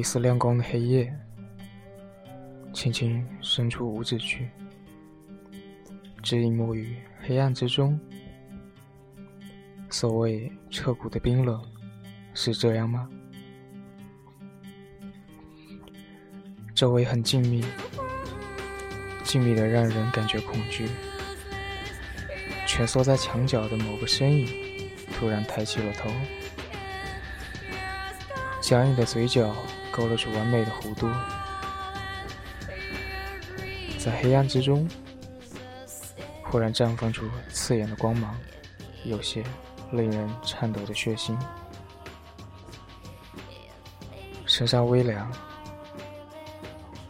一丝亮光的黑夜，轻轻伸出五指去，指引没于黑暗之中。所谓彻骨的冰冷，是这样吗？周围很静谧，静谧的让人感觉恐惧。蜷缩在墙角的某个身影，突然抬起了头，僵硬的嘴角勾勒出完美的弧度，在黑暗之中，忽然绽放出刺眼的光芒，有些令人颤抖的血腥。身上微凉，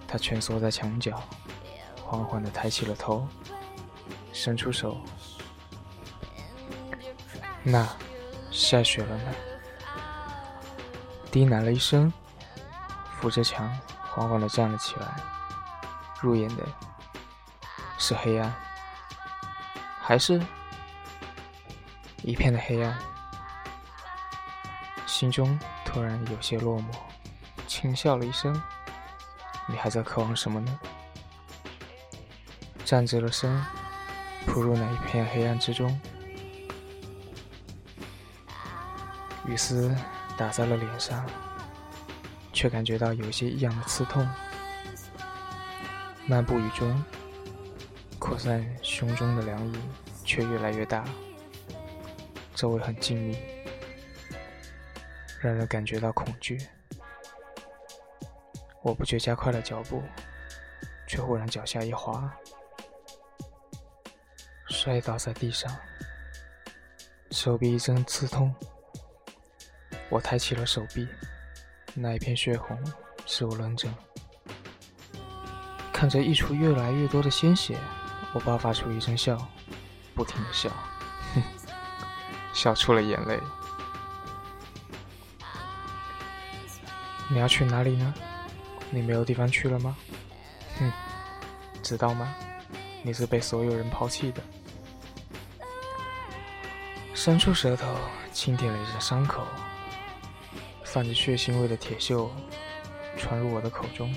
他蜷缩在墙角，缓缓地抬起了头，伸出手。那，下雪了呢。低喃了一声，扶着墙，缓缓地站了起来。入眼的是黑暗，还是一片的黑暗？心中突然有些落寞，轻笑了一声：“你还在渴望什么呢？”站直了身，扑入那一片黑暗之中。雨丝打在了脸上，却感觉到有些异样的刺痛。漫步雨中，扩散胸中的凉意却越来越大。周围很静谧，让人感觉到恐惧。我不觉加快了脚步，却忽然脚下一滑，摔倒在地上，手臂一阵刺痛。我抬起了手臂，那一片血红是我愣怔。看着溢出越来越多的鲜血，我爆发出一声笑，不停的笑，哼，笑出了眼泪。你要去哪里呢？你没有地方去了吗？哼，知道吗？你是被所有人抛弃的。伸出舌头，轻舔了一下伤口。泛着血腥味的铁锈传入我的口中，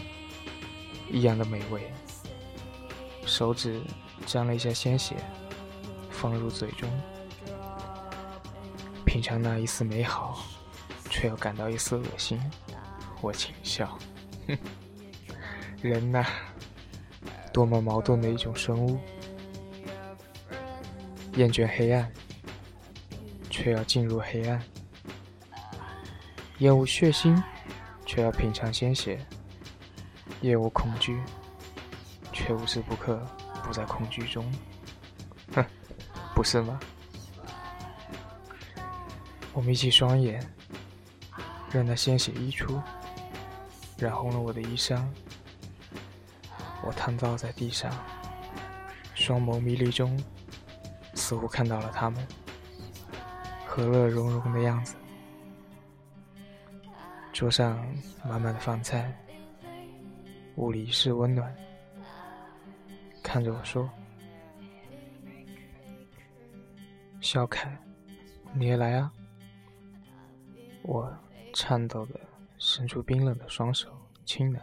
异样的美味。手指沾了一下鲜血，放入嘴中，品尝那一丝美好，却又感到一丝恶心。我轻笑，哼，人呐，多么矛盾的一种生物，厌倦黑暗，却要进入黑暗。厌恶血腥，却要品尝鲜血；厌恶恐惧，却无时不刻不在恐惧中。哼，不是吗？我眯起双眼，任那鲜血溢出，染红了我的衣裳。我瘫倒在地上，双眸迷离中，似乎看到了他们和乐融融的样子。桌上满满的饭菜，屋里是温暖。看着我说：“小凯，你也来啊！”我颤抖的伸出冰冷的双手，轻喃：“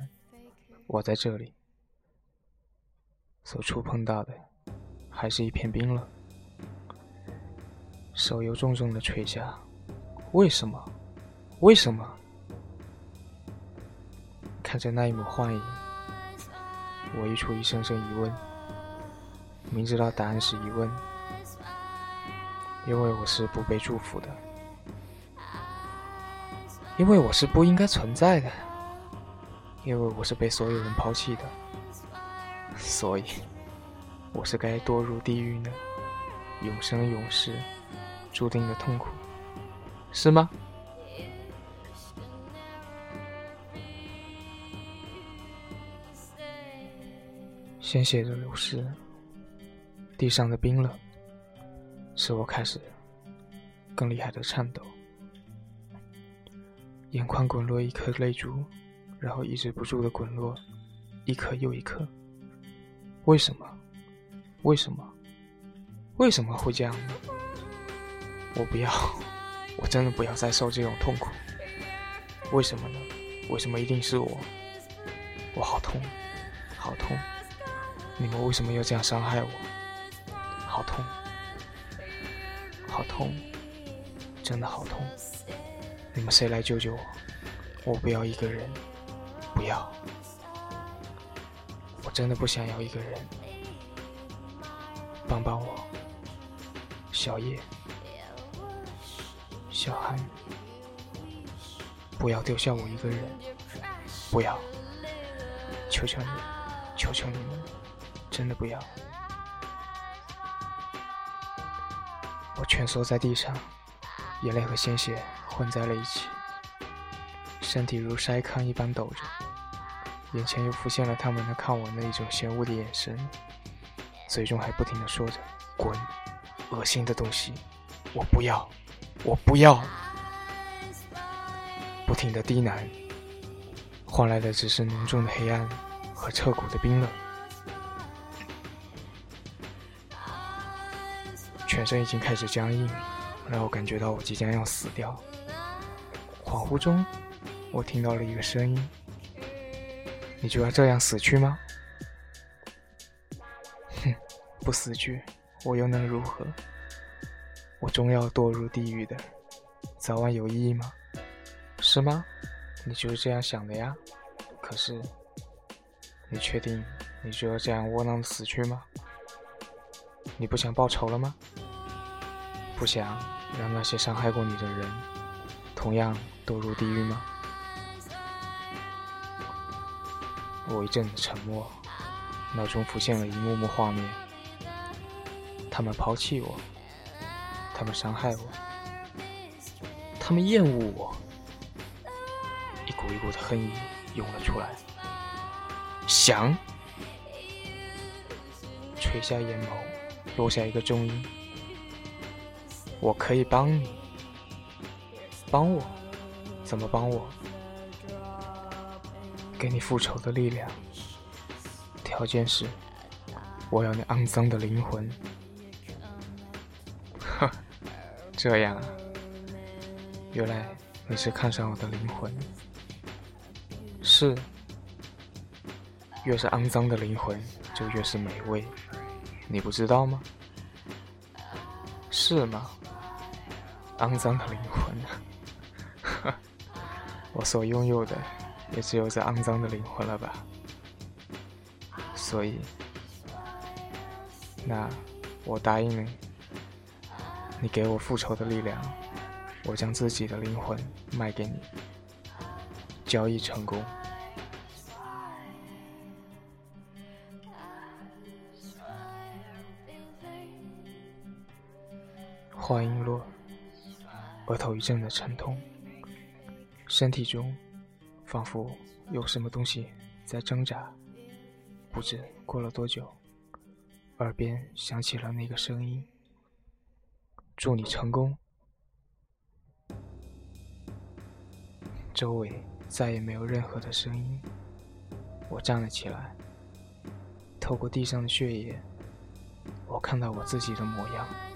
我在这里。”所触碰到的还是一片冰冷，手又重重的垂下。为什么？为什么？看着那一抹幻影，我溢出一声声疑问。明知道答案是疑问，因为我是不被祝福的，因为我是不应该存在的，因为我是被所有人抛弃的，所以我是该堕入地狱呢？永生永世，注定的痛苦，是吗？鲜血的流失，地上的冰冷，使我开始更厉害的颤抖。眼眶滚落一颗泪珠，然后抑制不住的滚落，一颗又一颗。为什么？为什么？为什么会这样呢？我不要，我真的不要再受这种痛苦。为什么呢？为什么一定是我？我好痛，好痛！你们为什么要这样伤害我？好痛，好痛，真的好痛！你们谁来救救我？我不要一个人，不要！我真的不想要一个人，帮帮我，小叶，小韩，不要丢下我一个人，不要！求求你，求求你们，真的不要！我蜷缩在地上，眼泪和鲜血混在了一起，身体如筛糠一般抖着，眼前又浮现了他们那看我那一种嫌恶的眼神，嘴中还不停的说着“滚，恶心的东西，我不要，我不要”，不停的低喃。换来的只是浓重的黑暗和彻骨的冰冷，全身已经开始僵硬，让我感觉到我即将要死掉。恍惚中，我听到了一个声音：“你就要这样死去吗？”哼，不死去，我又能如何？我终要堕入地狱的，早晚有意义吗？是吗？你就是这样想的呀？可是，你确定你就要这样窝囊的死去吗？你不想报仇了吗？不想让那些伤害过你的人同样堕入地狱吗？我一阵沉默，脑中浮现了一幕幕画面：他们抛弃我，他们伤害我，他们厌恶我。一股一股的恨意涌了出来，想垂下眼眸，落下一个重音。我可以帮你，帮我？怎么帮我？给你复仇的力量，条件是我要你肮脏的灵魂。呵，这样啊，原来你是看上我的灵魂。是，越是肮脏的灵魂，就越是美味，你不知道吗？是吗？肮脏的灵魂，我所拥有的也只有这肮脏的灵魂了吧？所以，那我答应你，你给我复仇的力量，我将自己的灵魂卖给你，交易成功。话音落，额头一阵的沉痛，身体中仿佛有什么东西在挣扎。不知过了多久，耳边响起了那个声音：“祝你成功。”周围再也没有任何的声音。我站了起来，透过地上的血液，我看到我自己的模样。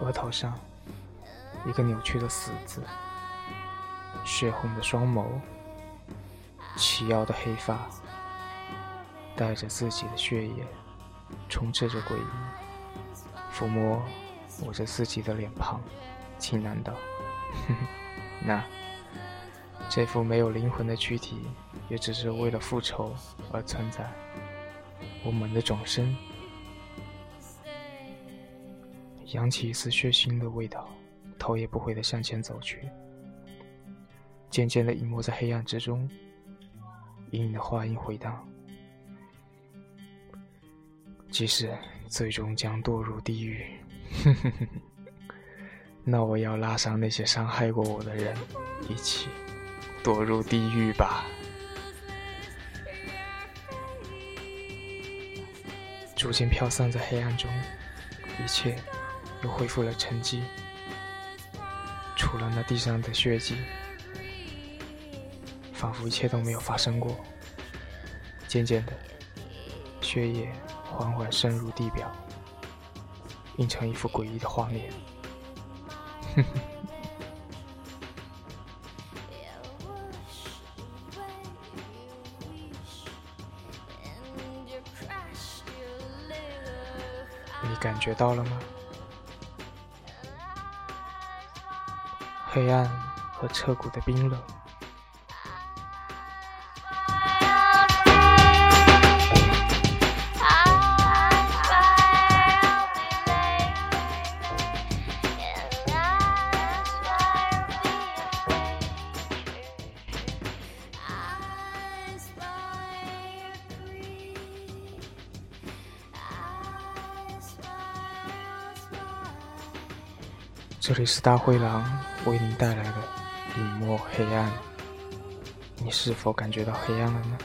额头上，一个扭曲的“死”字，血红的双眸，齐腰的黑发，带着自己的血液，充斥着诡异，抚摸我着自己的脸庞，轻喃道：“哼哼那这副没有灵魂的躯体，也只是为了复仇而存在。我猛地转身。”扬起一丝血腥的味道，头也不回地向前走去，渐渐地隐没在黑暗之中。隐隐的话音回荡：“即使最终将堕入地狱，那我要拉上那些伤害过我的人，一起堕入地狱吧。”逐渐飘散在黑暗中，一切。又恢复了沉寂，除了那地上的血迹仿佛一切都没有发生过渐渐的，血液缓缓渗入地表，映成一幅诡异的画面。你感觉到了吗黑暗和彻骨的冰冷。这里是大灰狼为您带来的隐没黑暗，你是否感觉到黑暗了呢？